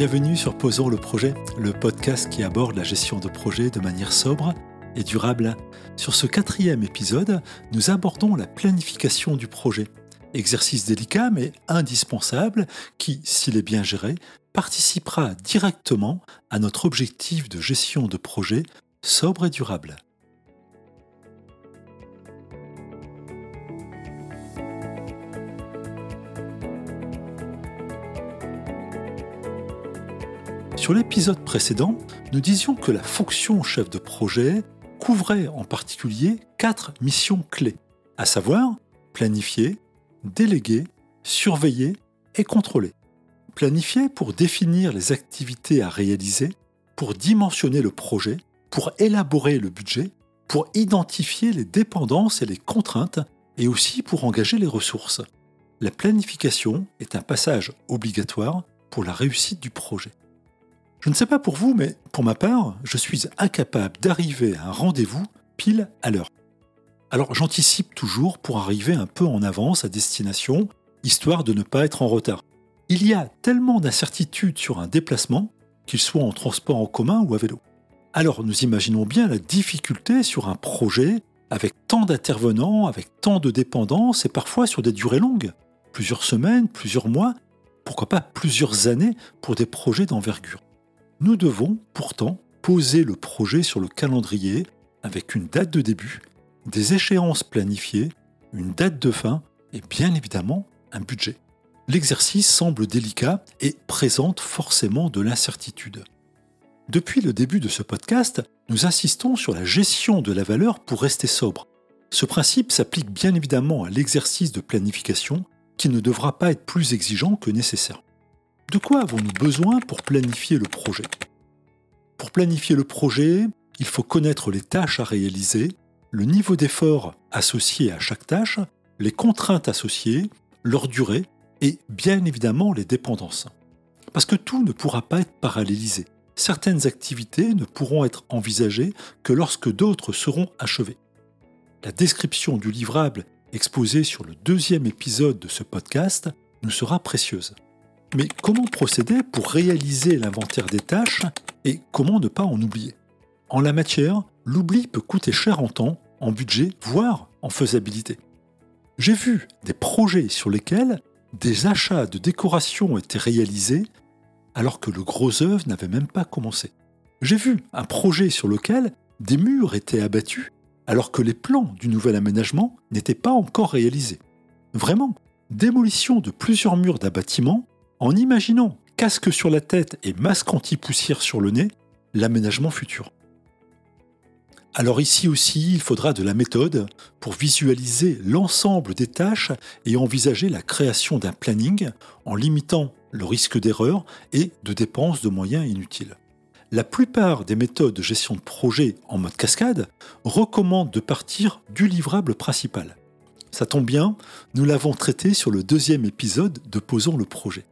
Bienvenue sur Posons le projet, le podcast qui aborde la gestion de projets de manière sobre et durable. Sur ce quatrième épisode, nous abordons la planification du projet. Exercice délicat mais indispensable qui, s'il est bien géré, participera directement à notre objectif de gestion de projet sobre et durable. Sur l'épisode précédent, nous disions que la fonction chef de projet couvrait en particulier quatre missions clés, à savoir planifier, déléguer, surveiller et contrôler. Planifier pour définir les activités à réaliser, pour dimensionner le projet, pour élaborer le budget, pour identifier les dépendances et les contraintes, et aussi pour engager les ressources. La planification est un passage obligatoire pour la réussite du projet. Je ne sais pas pour vous, mais pour ma part, je suis incapable d'arriver à un rendez-vous pile à l'heure. Alors j'anticipe toujours pour arriver un peu en avance à destination, histoire de ne pas être en retard. Il y a tellement d'incertitudes sur un déplacement, qu'il soit en transport en commun ou à vélo. Alors nous imaginons bien la difficulté sur un projet avec tant d'intervenants, avec tant de dépendances et parfois sur des durées longues, plusieurs semaines, plusieurs mois, pourquoi pas plusieurs années pour des projets d'envergure. Nous devons pourtant poser le projet sur le calendrier avec une date de début, des échéances planifiées, une date de fin et bien évidemment un budget. L'exercice semble délicat et présente forcément de l'incertitude. Depuis le début de ce podcast, nous insistons sur la gestion de la valeur pour rester sobre. Ce principe s'applique bien évidemment à l'exercice de planification qui ne devra pas être plus exigeant que nécessaire. De quoi avons-nous besoin pour planifier le projet? Pour planifier le projet, il faut connaître les tâches à réaliser, le niveau d'effort associé à chaque tâche, les contraintes associées, leur durée et bien évidemment les dépendances. Parce que tout ne pourra pas être parallélisé. Certaines activités ne pourront être envisagées que lorsque d'autres seront achevées. La description du livrable exposée sur le deuxième épisode de ce podcast nous sera précieuse. Mais comment procéder pour réaliser l'inventaire des tâches et comment ne pas en oublier? En la matière, l'oubli peut coûter cher en temps, en budget, voire en faisabilité. J'ai vu des projets sur lesquels des achats de décoration étaient réalisés alors que le gros œuvre n'avait même pas commencé. J'ai vu un projet sur lequel des murs étaient abattus alors que les plans du nouvel aménagement n'étaient pas encore réalisés. Vraiment, démolition de plusieurs murs d'un bâtiment en imaginant casque sur la tête et masque anti-poussière sur le nez, l'aménagement futur. Alors ici aussi, il faudra de la méthode pour visualiser l'ensemble des tâches et envisager la création d'un planning en limitant le risque d'erreur et de dépenses de moyens inutiles. La plupart des méthodes de gestion de projet en mode cascade recommandent de partir du livrable principal. Ça tombe bien, nous l'avons traité sur le deuxième épisode de Posons le projet.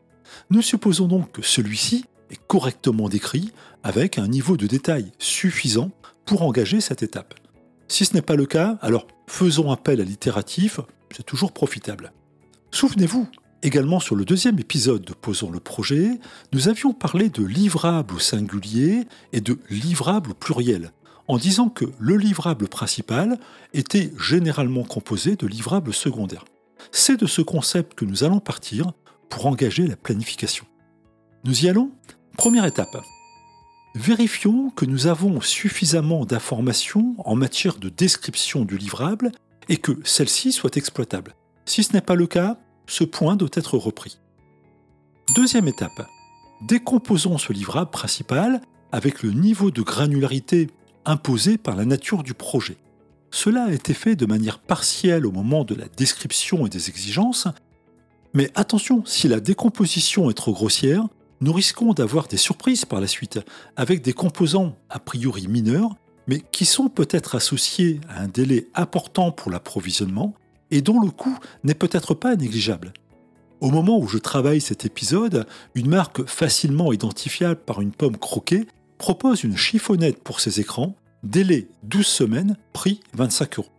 Nous supposons donc que celui-ci est correctement décrit avec un niveau de détail suffisant pour engager cette étape. Si ce n'est pas le cas, alors faisons appel à l'itératif, c'est toujours profitable. Souvenez-vous, également sur le deuxième épisode de Posons le projet, nous avions parlé de livrable au singulier et de livrable au pluriel, en disant que le livrable principal était généralement composé de livrables secondaires. C'est de ce concept que nous allons partir pour engager la planification. Nous y allons Première étape. Vérifions que nous avons suffisamment d'informations en matière de description du livrable et que celle-ci soit exploitable. Si ce n'est pas le cas, ce point doit être repris. Deuxième étape. Décomposons ce livrable principal avec le niveau de granularité imposé par la nature du projet. Cela a été fait de manière partielle au moment de la description et des exigences, mais attention, si la décomposition est trop grossière, nous risquons d'avoir des surprises par la suite, avec des composants a priori mineurs, mais qui sont peut-être associés à un délai important pour l'approvisionnement et dont le coût n'est peut-être pas négligeable. Au moment où je travaille cet épisode, une marque facilement identifiable par une pomme croquée propose une chiffonnette pour ses écrans, délai 12 semaines, prix 25 euros.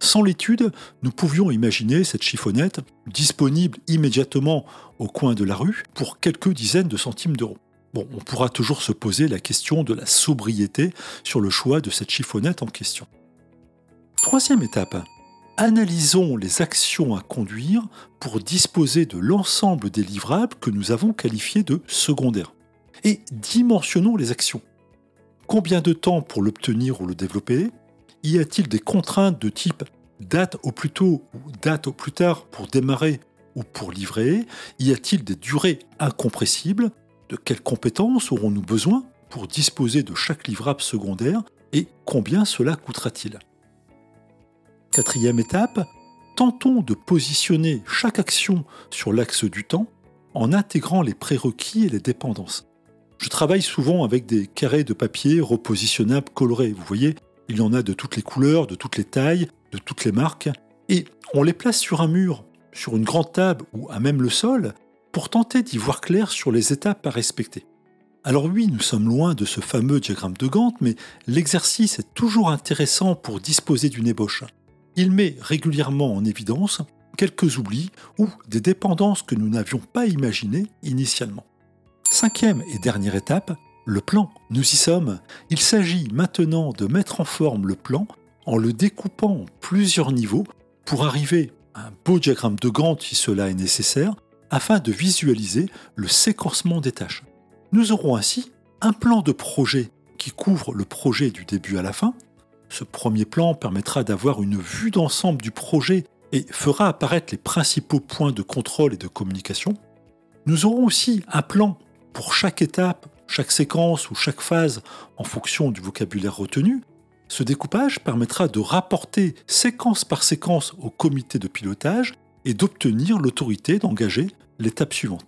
Sans l'étude, nous pouvions imaginer cette chiffonnette disponible immédiatement au coin de la rue pour quelques dizaines de centimes d'euros. Bon, on pourra toujours se poser la question de la sobriété sur le choix de cette chiffonnette en question. Troisième étape, analysons les actions à conduire pour disposer de l'ensemble des livrables que nous avons qualifiés de secondaires. Et dimensionnons les actions. Combien de temps pour l'obtenir ou le développer? Y a-t-il des contraintes de type date au plus tôt ou date au plus tard pour démarrer ou pour livrer? Y a-t-il des durées incompressibles? De quelles compétences aurons-nous besoin pour disposer de chaque livrable secondaire et combien cela coûtera-t-il? Quatrième étape, tentons de positionner chaque action sur l'axe du temps en intégrant les prérequis et les dépendances. Je travaille souvent avec des carrés de papier repositionnables colorés. Vous voyez, il y en a de toutes les couleurs, de toutes les tailles, de toutes les marques, et on les place sur un mur, sur une grande table ou à même le sol, pour tenter d'y voir clair sur les étapes à respecter. Alors oui, nous sommes loin de ce fameux diagramme de Gantt, mais l'exercice est toujours intéressant pour disposer d'une ébauche. Il met régulièrement en évidence quelques oublis ou des dépendances que nous n'avions pas imaginées initialement. Cinquième et dernière étape, le plan. Nous y sommes. Il s'agit maintenant de mettre en forme le plan en le découpant en plusieurs niveaux pour arriver à un beau diagramme de Gantt si cela est nécessaire, afin de visualiser le séquencement des tâches. Nous aurons ainsi un plan de projet qui couvre le projet du début à la fin. Ce premier plan permettra d'avoir une vue d'ensemble du projet et fera apparaître les principaux points de contrôle et de communication. Nous aurons aussi un plan pour chaque étape, chaque séquence ou chaque phase en fonction du vocabulaire retenu, ce découpage permettra de rapporter séquence par séquence au comité de pilotage et d'obtenir l'autorité d'engager l'étape suivante.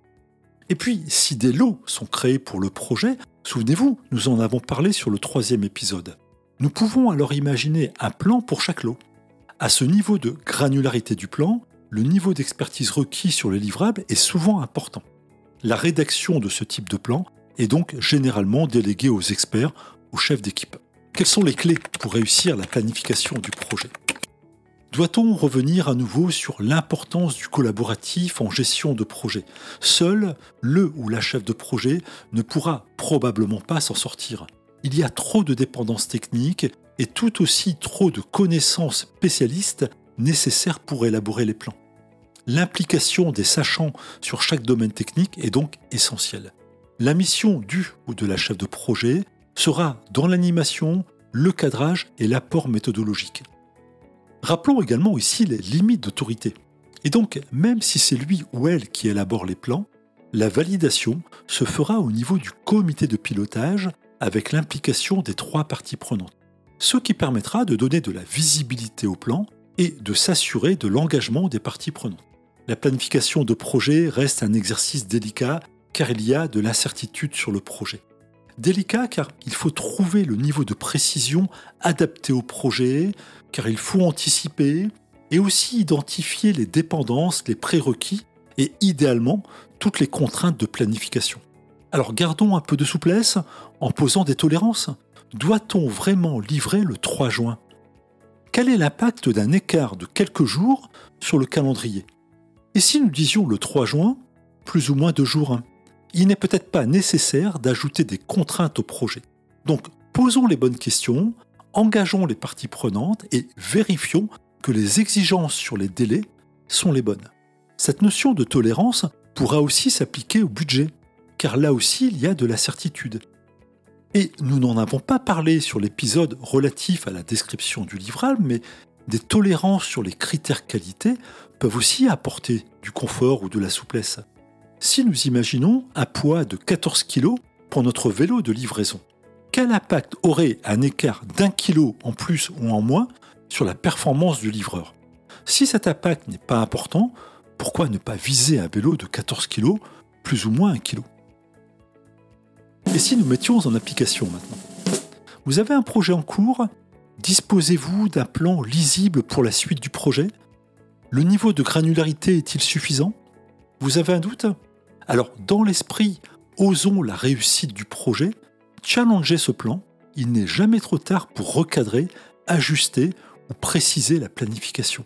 Et puis, si des lots sont créés pour le projet, souvenez-vous, nous en avons parlé sur le troisième épisode. Nous pouvons alors imaginer un plan pour chaque lot. À ce niveau de granularité du plan, le niveau d'expertise requis sur les livrables est souvent important. La rédaction de ce type de plan est donc généralement déléguée aux experts, aux chefs d'équipe. Quelles sont les clés pour réussir la planification du projet? Doit-on revenir à nouveau sur l'importance du collaboratif en gestion de projet? Seul le ou la chef de projet ne pourra probablement pas s'en sortir. Il y a trop de dépendances techniques et tout aussi trop de connaissances spécialistes nécessaires pour élaborer les plans. L'implication des sachants sur chaque domaine technique est donc essentielle. La mission du ou de la chef de projet sera dans l'animation, le cadrage et l'apport méthodologique. Rappelons également ici les limites d'autorité. Et donc, même si c'est lui ou elle qui élabore les plans, la validation se fera au niveau du comité de pilotage avec l'implication des trois parties prenantes, ce qui permettra de donner de la visibilité au plan et de s'assurer de l'engagement des parties prenantes. La planification de projet reste un exercice délicat car il y a de l'incertitude sur le projet. Délicat car il faut trouver le niveau de précision adapté au projet, car il faut anticiper et aussi identifier les dépendances, les prérequis et idéalement toutes les contraintes de planification. Alors gardons un peu de souplesse en posant des tolérances. Doit-on vraiment livrer le 3 juin? Quel est l'impact d'un écart de quelques jours sur le calendrier? Et si nous disions le 3 juin, plus ou moins deux jours il n'est peut-être pas nécessaire d'ajouter des contraintes au projet. Donc, posons les bonnes questions, engageons les parties prenantes et vérifions que les exigences sur les délais sont les bonnes. Cette notion de tolérance pourra aussi s'appliquer au budget, car là aussi il y a de la certitude. Et nous n'en avons pas parlé sur l'épisode relatif à la description du livrable, mais des tolérances sur les critères qualité peuvent aussi apporter du confort ou de la souplesse. Si nous imaginons un poids de 14 kg pour notre vélo de livraison, quel impact aurait un écart d'un kilo en plus ou en moins sur la performance du livreur? Si cet impact n'est pas important, pourquoi ne pas viser un vélo de 14 kg plus ou moins un kilo? Et si nous mettions en application maintenant? Vous avez un projet en cours? Disposez-vous d'un plan lisible pour la suite du projet? Le niveau de granularité est-il suffisant? Vous avez un doute? Alors, dans l'esprit, osons la réussite du projet, challenger ce plan. Il n'est jamais trop tard pour recadrer, ajuster ou préciser la planification.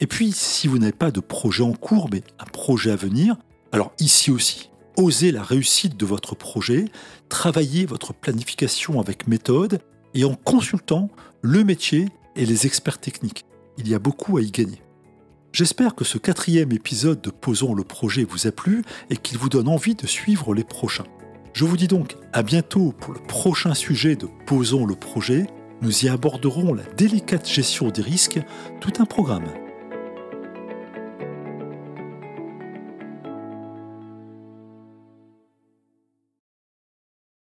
Et puis, si vous n'avez pas de projet en cours, mais un projet à venir, alors ici aussi, osez la réussite de votre projet, travaillez votre planification avec méthode et en consultant le métier et les experts techniques. Il y a beaucoup à y gagner. J'espère que ce quatrième épisode de Posons le projet vous a plu et qu'il vous donne envie de suivre les prochains. Je vous dis donc à bientôt pour le prochain sujet de Posons le projet. Nous y aborderons la délicate gestion des risques, tout un programme.